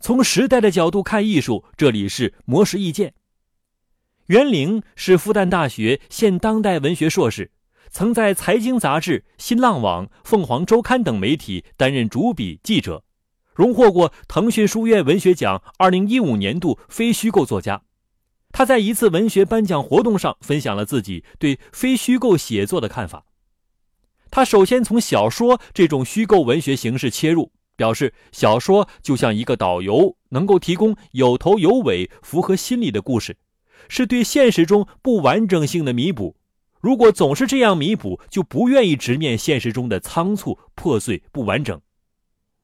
从时代的角度看艺术，这里是魔石意见。袁凌是复旦大学现当代文学硕士，曾在财经杂志、新浪网、凤凰周刊等媒体担任主笔记者，荣获过腾讯书院文学奖二零一五年度非虚构作家。他在一次文学颁奖活动上分享了自己对非虚构写作的看法。他首先从小说这种虚构文学形式切入。表示小说就像一个导游，能够提供有头有尾、符合心理的故事，是对现实中不完整性的弥补。如果总是这样弥补，就不愿意直面现实中的仓促、破碎、不完整。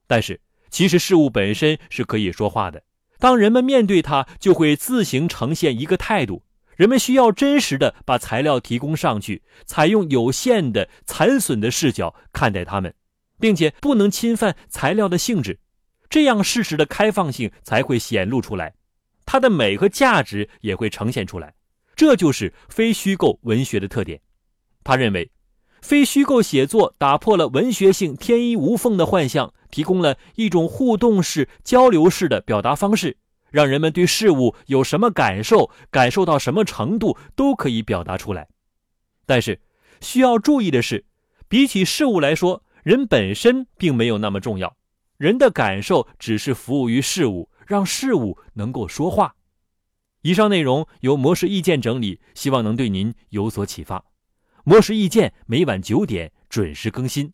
但是，其实事物本身是可以说话的。当人们面对它，就会自行呈现一个态度。人们需要真实的把材料提供上去，采用有限的、残损的视角看待它们。并且不能侵犯材料的性质，这样事实的开放性才会显露出来，它的美和价值也会呈现出来。这就是非虚构文学的特点。他认为，非虚构写作打破了文学性天衣无缝的幻象，提供了一种互动式、交流式的表达方式，让人们对事物有什么感受，感受到什么程度都可以表达出来。但是，需要注意的是，比起事物来说。人本身并没有那么重要，人的感受只是服务于事物，让事物能够说话。以上内容由模式意见整理，希望能对您有所启发。模式意见每晚九点准时更新。